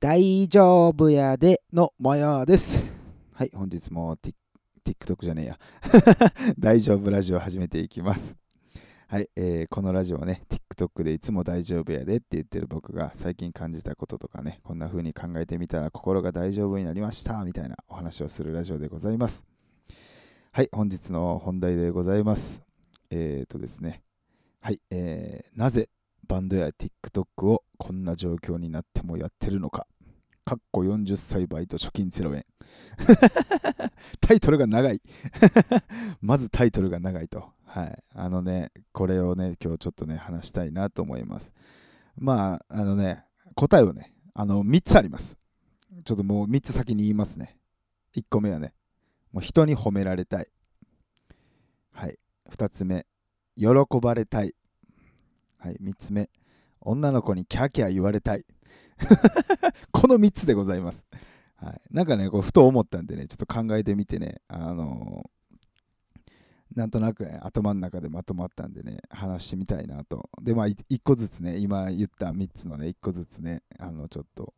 大丈夫やでのもようです。はい、本日も TikTok じゃねえや。大丈夫ラジオ始めていきます。はい、えーこのラジオはね、TikTok でいつも大丈夫やでって言ってる僕が最近感じたこととかね、こんな風に考えてみたら心が大丈夫になりましたみたいなお話をするラジオでございます。はい、本日の本題でございます。えーとですね、はい、えーなぜバンドや TikTok をこんな状況になってもやってるのか。かっこ40歳バイト貯金0円。タイトルが長い。まずタイトルが長いと。はい。あのね、これをね、今日ちょっとね、話したいなと思います。まあ、あのね、答えはね、あの、3つあります。ちょっともう3つ先に言いますね。1個目はね、もう人に褒められたい。はい。2つ目、喜ばれたい。はい。3つ目、女の子にキャーキャー言われたい。この3つでございます。はい、なんかね、こうふと思ったんでね、ちょっと考えてみてね、あのーなんとなくね、頭の中でまとまったんでね、話してみたいなと。で、まあ、1個ずつね、今言った3つのね、1個ずつね、あの、ちょっと、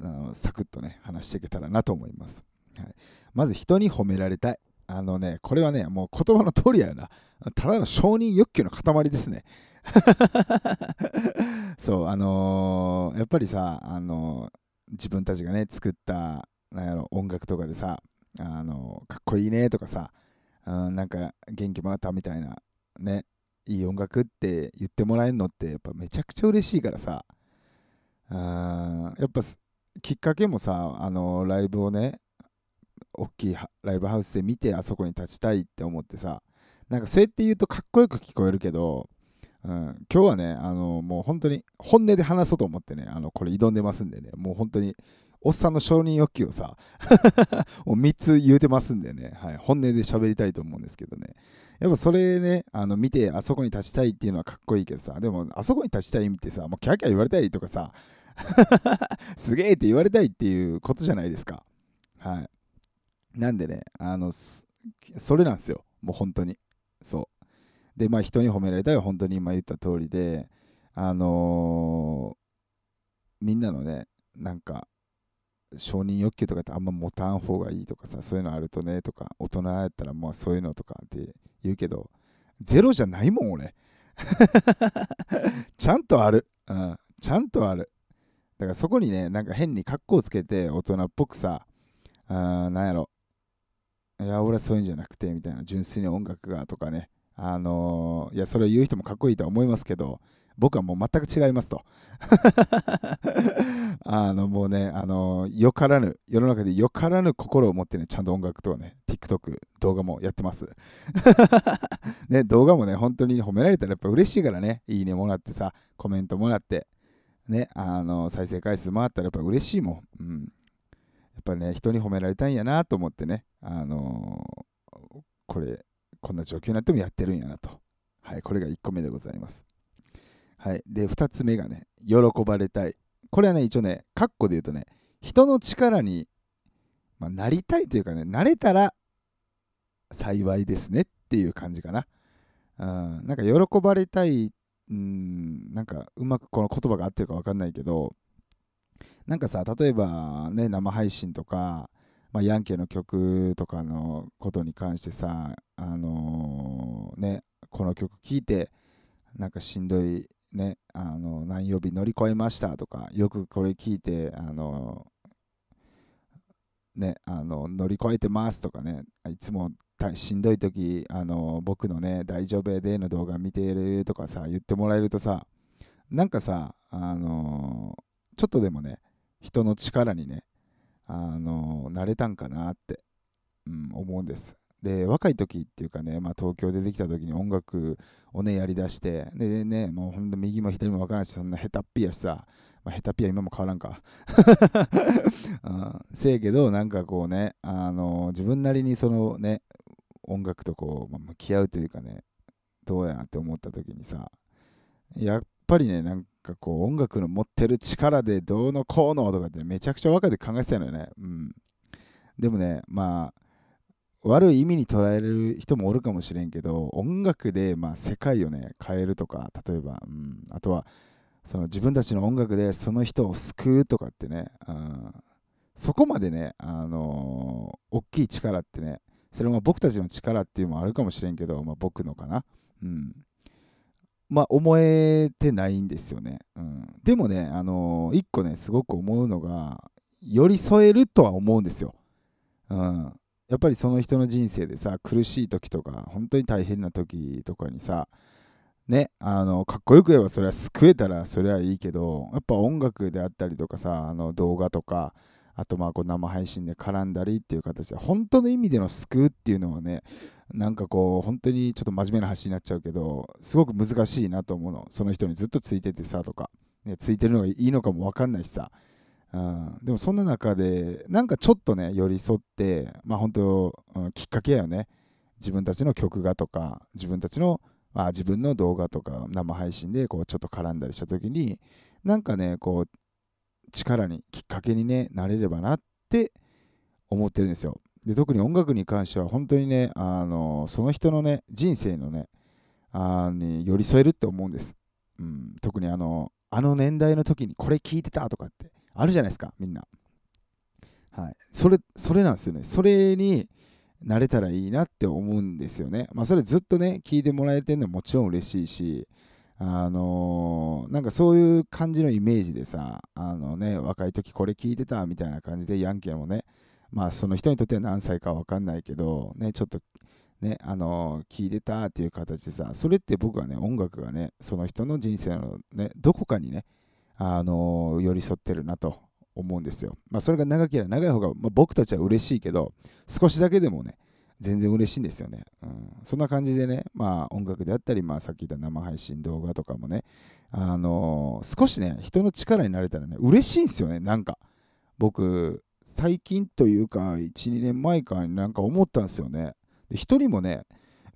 あのサクッとね、話していけたらなと思います。はい、まず、人に褒められたい。あのね、これはね、もう言葉の通りやよな。ただの承認欲求の塊ですね。そう、あのーやっぱりさ、あのー自分たちがね、作った、なんやろ、音楽とかでさ、あのーかっこいいねとかさ、うん、なんか元気もらったみたいな、ね、いい音楽って言ってもらえるのって、やっぱめちゃくちゃ嬉しいからさ、うん、やっぱきっかけもさ、あのライブをね、大きいライブハウスで見てあそこに立ちたいって思ってさ、なんかそうやって言うとかっこよく聞こえるけど、うん、今日はね、あのもう本当に本音で話そうと思ってね、あのこれ挑んでますんでね、もう本当におっさんの承認欲求をさ、もう3つ言うてますんでね、はい、本音で喋りたいと思うんですけどね、やっぱそれね、あの見てあそこに立ちたいっていうのはかっこいいけどさ、でもあそこに立ちたい意味ってさ、もうキャーキャー言われたいとかさ、すげえって言われたいっていうことじゃないですか。はい。なんでね、あの、それなんですよ、もう本当に。そう。で、まあ人に褒められたいは本当に今言った通りで、あのーみんなのね、なんか、承認欲求とかってあんま持たん方がいいとかさ、そういうのあるとねとか、大人やったらまあそういうのとかって言うけど、ゼロじゃないもん、俺。ちゃんとある。うん。ちゃんとある。だからそこにね、なんか変に格好つけて大人っぽくさ、あーなんやろ、いや、俺はそういうんじゃなくて、みたいな、純粋に音楽がとかね、あのーいや、それを言う人もかっこいいとは思いますけど、僕はもう全く違いますと。あの、もうね、あのーよからぬ、世の中でよからぬ心を持ってね、ちゃんと音楽とね、TikTok、動画もやってます。ね、動画もね、本当に褒められたらやっぱ嬉しいからね、いいねもらってさ、コメントもらって、ね、あの再生回数回ったらやっぱ嬉しいもん。うん。やっぱりね、人に褒められたいんやなと思ってね、あのこれ、こんな状況になってもやってるんやなと。はい、これが1個目でございます。はい、で、2つ目がね、喜ばれたい。これはね、一応ね、カッコで言うとね、人の力に、まあ、なりたいというかね、なれたら幸いですねっていう感じかな。うん、なんか喜ばれたい、うん、なんかうまくこの言葉が合ってるか分かんないけど、なんかさ、例えばね、生配信とか、まあ、ヤンケの曲とかのことに関してさ、あのーね、この曲聴いて、なんかしんどい、ね、あの何曜日乗り越えましたとか、よくこれ聞いて、あのーね、あの乗り越えてますとかね、いつもしんどい時あの僕のね、大丈夫やでの動画見てるとかさ、言ってもらえるとさ、なんかさ、あのーちょっとでもね、人の力にね、あの慣れたんかなって、うん、思うんです。で、若い時っていうかね、まあ、東京出てきた時に音楽をね、やりだして、でね、もうほんと右も左も分からんし、そんな下手っぴやしさ、まあ、下手っぴは今も変わらんか。うん、せやけど、なんかこうね、あの自分なりにそのね、音楽とこう、まあ向き合うというかね、どうやって思った時にさ、やっぱりね、なんかこう音楽の持ってる力でどうのこうのとかってめちゃくちゃ若で考えてたのよね。うん。でもね、まあ、悪い意味に捉える人もおるかもしれんけど、音楽でまあ世界をね、変えるとか、例えば、うん、あとは、その自分たちの音楽でその人を救うとかってね、うん、そこまでね、あのー、大きい力ってね、それも僕たちの力っていうのもあるかもしれんけど、まあ、僕のかな。うん。まあ、思えてないんですよね。うん、でもね、あのー、一個ね、すごく思うのが、寄り添えるとは思うんですよ。うん。やっぱりその人の人生でさ、苦しい時とか、本当に大変な時とかにさ、ね、あのかっこよく言えばそれは救えたらそれはいいけどやっぱ音楽であったりとかさあの動画とかあとまあこう生配信で絡んだりっていう形で本当の意味での救うっていうのはねなんかこう本当にちょっと真面目な話になっちゃうけどすごく難しいなと思うの。その人にずっとついててさとか、ね、ついてるのがいいのかも分かんないしさ、うん、でもそんな中でなんかちょっとね寄り添ってまあ本当、うん、きっかけやよね。自分たちの曲がとか自分たちのまあ、自分の動画とか生配信でこうちょっと絡んだりした時になんかねこう力にきっかけに、ね、なれればなって思ってるんですよ。で特に音楽に関しては本当にねあのその人のね人生のねあに寄り添えるって思うんです、うん、特にあのあの年代の時にこれ聞いてたとかってあるじゃないですかみんな。はい。それそれなんですよね。それになれたらいいなって思うんですよね。まあ、それずっとね、聞いてもらえてるのはもちろん嬉しいし、あのー、なんかそういう感じのイメージでさ、あのね、若い時これ聞いてたみたいな感じで、ヤンキーもね、まあその人にとっては何歳かわかんないけど、ね、ちょっとね、あのー、聞いてたっていう形でさ、それって僕はね、音楽がね、その人の人生のね、どこかにね、あのー、寄り添ってるなと思うんですよ。まあ、それが長ければ長い方が、まあ、僕たちは嬉しいけど、少しだけでもね、全然嬉しいんですよね。うん、そんな感じでね、まあ音楽であったり、まあさっき言った生配信動画とかもね、あのー、少しね、人の力になれたらね、嬉しいんですよね、なんか。僕、最近というか、1、2年前かになんか思ったんですよね。で、人にもね、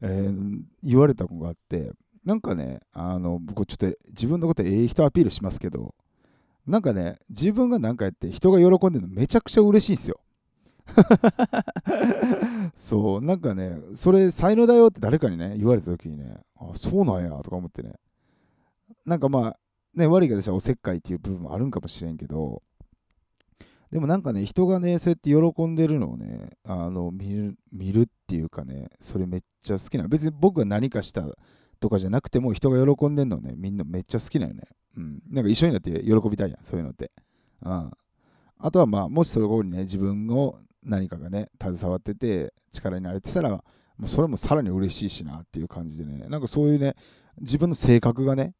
えー、言われた子があって、なんかね、あの、僕ちょっと自分のことええ人アピールしますけど、なんかね、自分が何かやって人が喜んでるのめちゃくちゃ嬉しいんですよ。そう、なんかね、それ才能だよって誰かにね、言われた時にね、あ、そうなんやとか思ってね。なんかまあ、ね、悪いがでしたらおせっかいっていう部分もあるんかもしれんけど、でもなんかね、人がね、そうやって喜んでるのをね、あの見る見るっていうかね、それめっちゃ好きな。別に僕が何かしたとかじゃなくても、人が喜んでるのね、みんなめっちゃ好きなよね。うん。なんか一緒になって喜びたいやん、そういうのって。うん。あとはまあ、もしそれこにね、自分を何かがね、携わってて、力になれてたら、もうそれもさらに嬉しいしなっていう感じでね、なんかそういうね、自分の性格がね、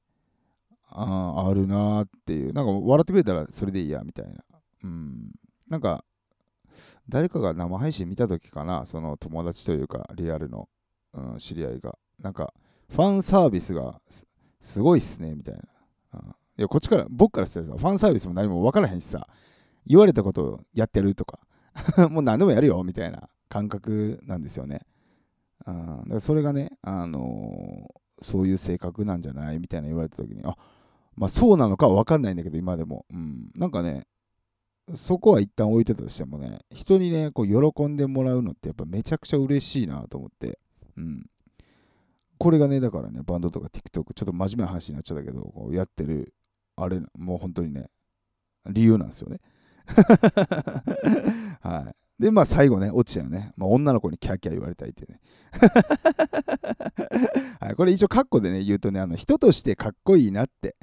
ああるなっていう、なんか笑ってくれたらそれでいいやみたいな。うん。なんか、誰かが生配信見た時かな、その友達というか、リアルの、うん、知り合いが、なんか、ファンサービスがすごいっすね、みたいな。いやこっちから僕からしたらさファンサービスも何も分からへんしさ言われたことをやってるとか もう何でもやるよみたいな感覚なんですよね。うん、だからそれがね、あのー、そういう性格なんじゃないみたいな言われた時にあまあそうなのかは分かんないんだけど今でも、うん、なんかねそこは一旦置いてたとしてもね人にねこう喜んでもらうのってやっぱめちゃくちゃ嬉しいなと思って、うん、これがねだからねバンドとか TikTok ちょっと真面目な話になっちゃったけどこうやってるあれ、もう本当にね、理由なんですよね。はい。で、まあ最後ね、落ちたよね。まあ、女の子にキャーキャー言われたいっていうね。はい、これ一応カッコでね、言うとね、あの人としてかっこいいなって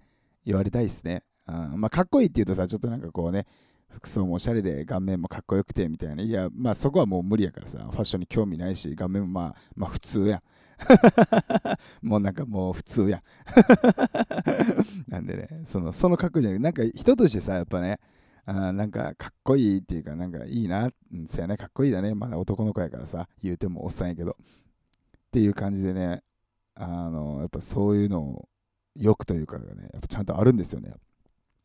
言われたいですね。うん、まあかっこいいって言うとさ、ちょっとなんかこうね、服装もおしゃれで顔面もかっこよくてみたいな。いや、まあそこはもう無理やからさ、ファッションに興味ないし、顔面もまあ、まあ普通や。もうなんかもう普通や。なんでね、そのその格好じゃなくて、なんか人としてさ、やっぱね、あなんかかっこいいっていうか、なんかいいな、せやね、かっこいいだね。まだ男の子やからさ、言うてもおっさんやけど。っていう感じでね、あの、やっぱそういうのを欲というかね、やっぱちゃんとあるんですよね。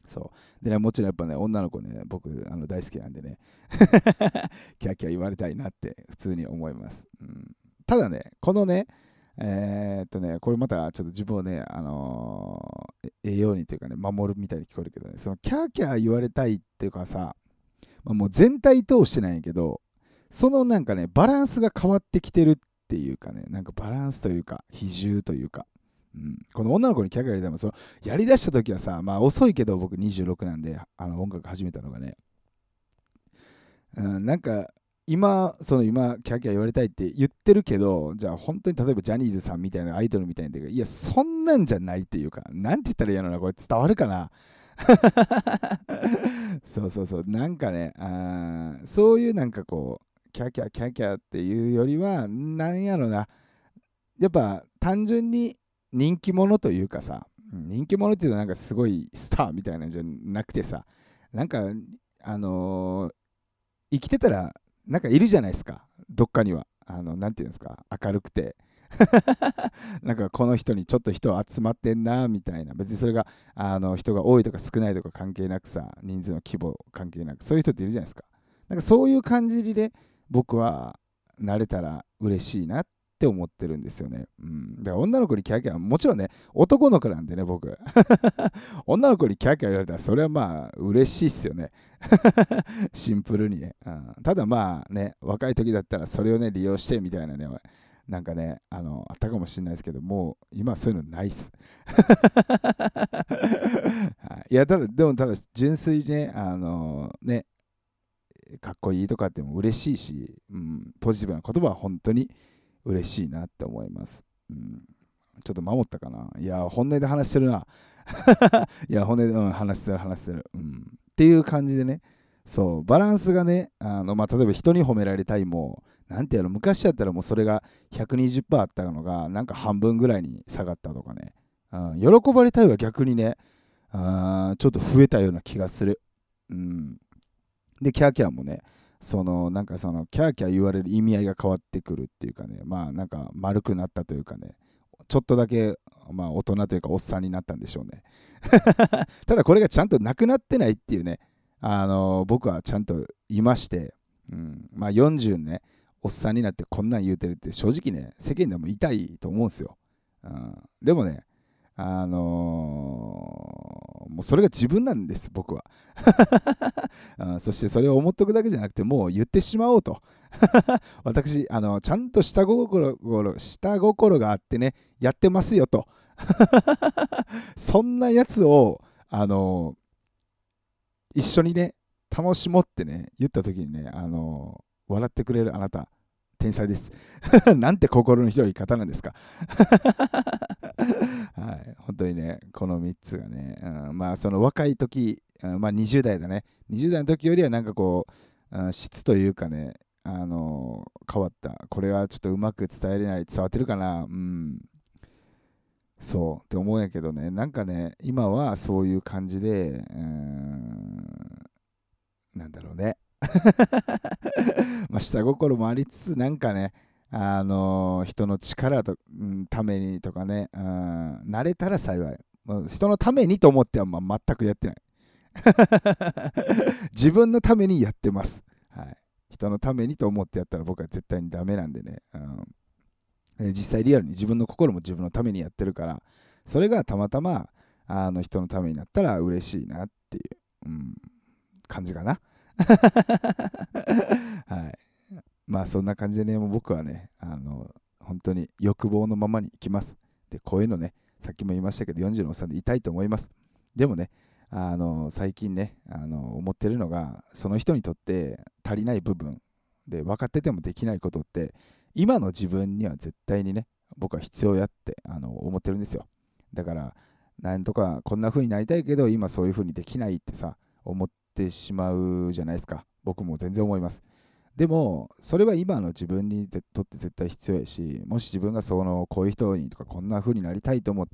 そう。でね、もちろんやっぱね、女の子ね、僕あの大好きなんでね、キャーキャー言われたいなって普通に思います。うんただね、このね、えー、っとね、これまたちょっと自分をね、あのー、栄養にというかね、守るみたいに聞こえるけどね、そのキャーキャー言われたいっていうかさ、まあ、もう全体通してないんやけど、そのなんかね、バランスが変わってきてるっていうかね、なんかバランスというか、比重というか、うん、この女の子にキャーキャーやりたいもそのやりだした時はさまあ遅いけど僕26なんであの音楽始めたのがね、うん、なんか今その今キャキャ言われたいって言ってるけどじゃあ本当に例えばジャニーズさんみたいなアイドルみたいないやそんなんじゃないっていうかなんて言ったらいいのなこれ伝わるかな？そうそうそう。なんかねあそういうなんかこうキャキャキャキャっていうよりはなんやろな。やっぱ単純に人気者というかさ人気者っていうのはなんかすごいスターみたいなんじゃなくてさなんかあのー、生きてたらなんかいるじゃないですか。どっかには。あの何て言うんですか。明るくて。なんかこの人にちょっと人集まってんなみたいな。別にそれがあの人が多いとか少ないとか関係なくさ人数の規模関係なくそういう人っているじゃないですか。なんかそういう感じで僕はなれたら嬉しいなっって思ってるんですよね。うん。だから女の子にキャーキャー、もちろんね、男の子なんでね、僕。女の子にキャーキャー言われたら、それはまあ、嬉しいっすよね。シンプルにね、うん。ただまあね、若い時だったらそれをね、利用してみたいなね、なんかね、あの、あったかもしれないですけど、もう今そういうのないっす。いや、ただ、でもただ、純粋にね、あのね、かっこいいとかっても嬉しいし、うん、ポジティブな言葉は本当に嬉しいなって思います。うん、ちょっと守ったかな？いや、本音で話してるな。いや、本音で、うん、話してる、話してる。うん。っていう感じでね、そう、バランスがね、あのまあ、例えば人に褒められたいも、なんていうの、昔やったらもうそれが120%あったのが、なんか半分ぐらいに下がったとかね。うん、喜ばれたいは逆にね、あちょっと増えたような気がする。うん。で、キャーキャーもね、そのなんかそのキャーキャー言われる意味合いが変わってくるっていうかね。まあなんか丸くなったというかね。ちょっとだけまあ大人というかおっさんになったんでしょうね。ただこれがちゃんとなくなってないっていうね。あの僕はちゃんと言いまして、うん、まあ40ねおっさんになってこんなん言うてるって正直ね世間でも痛いと思うんですよ、うん、でもねあのー、もうそれが自分なんです、僕は。そしてそれを思っとくだけじゃなくて、もう言ってしまおうと。私、あの、ちゃんと下心下心があってね、やってますよと。そんなやつを、あのー、一緒にね、楽しもうってね、言った時にね、あのー、笑ってくれるあなた、天才です。なんて心の広い方なんですか。はい、本当にね、この3つがね、うん、まあその若い時、うん、まあ20代だね、20代の時よりはなんかこう、うん、質というかね、あのー、変わった。これはちょっとうまく伝えれない、伝わってるかな、うん。そうって思うんやけどね、なんかね、今はそういう感じで、うん、なんだろうね。まあ下心もありつつなんかねあの、人の力と、うん、ためにとかね、うん、慣れたら幸い、まあ、人のためにと思っては、まあ、全くやってない。自分のためにやってます、はい、人のためにと思ってやったら僕は絶対にダメなんでね、うん、実際リアルに自分の心も自分のためにやってるからそれがたまたまあの人のためになったら嬉しいなっていう、うん、感じかな。はい。まあそんな感じでね、僕はね、あの、本当に欲望のままに行きます。で、こういうのね、さっきも言いましたけど、40のおっさんでいたいと思います。でもね、あの最近ねあの思ってるのがその人にとって足りない部分で分かっててもできないことって今の自分には絶対にね僕は必要やってあの思ってるんですよだからなんとかこんな風になりたいけど今そういう風にできないってさ思っってしまうじゃないですか。僕も全然思います。でもそれは今の自分にとって絶対必要やしもし自分がそのこういう人にとかこんな風になりたいと思っ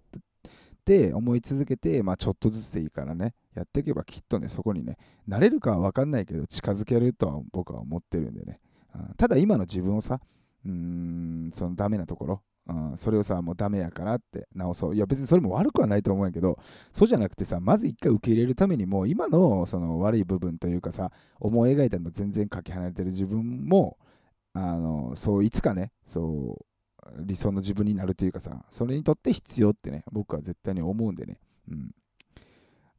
て思い続けて、まあ、ちょっとずつでいいからねやっていけばきっとねそこにねなれるかは分かんないけど近づけるとは僕は思ってるんでね、うん、ただ今の自分をさうーんそのダメなところうん、それをさ、もうダメやからって直そう。いや、別にそれも悪くはないと思うんやけど、そうじゃなくてさ、まず一回受け入れるためにも、今のその悪い部分というかさ、思い描いたの全然かけ離れてる自分も、あの、そう、いつかね、そう、理想の自分になるというかさ、それにとって必要ってね、僕は絶対に思うんでね。うん。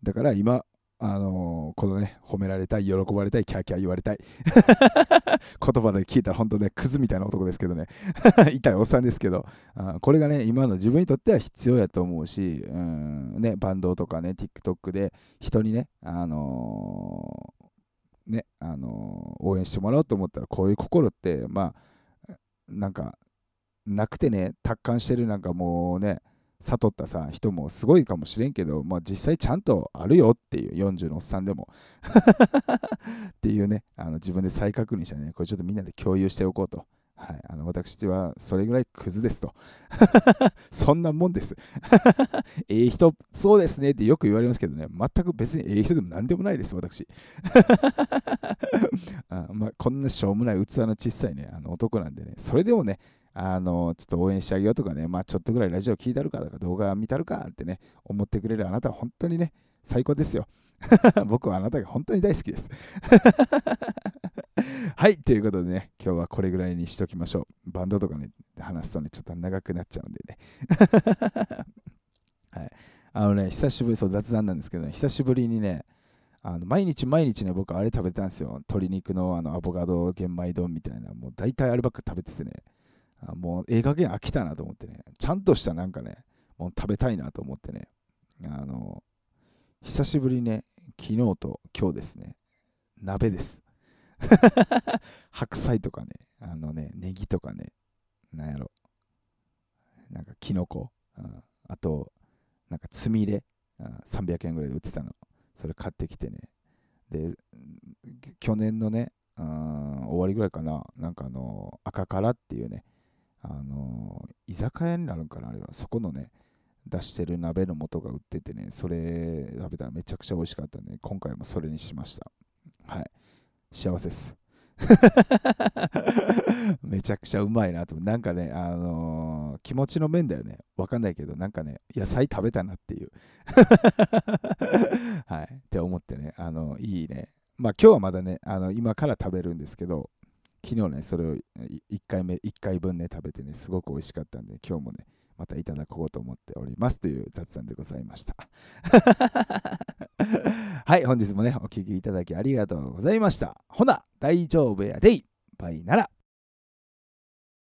だから今、あのーこのね、褒められたい、喜ばれたい、キャーキャー言われたい。言葉で聞いたら本当ね、クズみたいな男ですけどね、痛いおっさんですけど、あこれがね、今の自分にとっては必要やと思うし、うん、ね、バンドとかね、TikTok で人にね、あのーね、あのー応援してもらおうと思ったら、こういう心って、まあ、なんか、なくてね、達観してるなんかもうね、悟ったさ人もすごいかもしれんけど、まあ、実際ちゃんとあるよっていう40のおっさんでも。っていうねあの自分で再確認してねこれちょっとみんなで共有しておこうと、はい、あの私はそれぐらいクズですと。そんなもんです。ええ人そうですねってよく言われますけどね。全く別にええ人でも何でもないです私。あまあ、こんなしょうもない器の小さいねあの男なんでね。それでもねあのちょっと応援してあげようとかね、まあ、ちょっとぐらいラジオ聞いたるかとか動画見たるかってね思ってくれるあなたは本当にね最高ですよ。僕はあなたが本当に大好きです。はいということでね今日はこれぐらいにしときましょう。バンドとかね話すとねちょっと長くなっちゃうんでね。はい。あのね久しぶりそう雑談なんですけどね久しぶりにねあの毎日毎日ね僕あれ食べてたんですよ。鶏肉のあのアボカド玄米丼みたいなもう大体あればっか食べててね。あもうええ加減飽きたなと思ってね。ちゃんとしたなんかねもう食べたいなと思ってね。あの久しぶりね昨日と今日ですね。鍋です。白菜とかね。あのねネギとかね。なんやろ。なんかキノコ、うん、あとなんかつみれ、うん、300円ぐらいで売ってたの。それ買ってきてね。で去年のね、うん、終わりぐらいかな。なんかあの赤からっていうね。あの居酒屋になるんかなあれは。そこのね出してる鍋の素が売っててねそれ食べたらめちゃくちゃ美味しかったんで今回もそれにしました。はい。幸せです。めちゃくちゃうまいなとなんかねあのー気持ちの面だよね。わかんないけどなんかね野菜食べたなっていう。はい。って思ってねあのいいね。まあ今日はまだねあの今から食べるんですけど昨日ねそれを1回目1回分ね食べてねすごく美味しかったんで今日もねまたいただこうと思っておりますという雑談でございました。はい本日もねお聴きいただきありがとうございました。ほな大丈夫やでい。バイなら。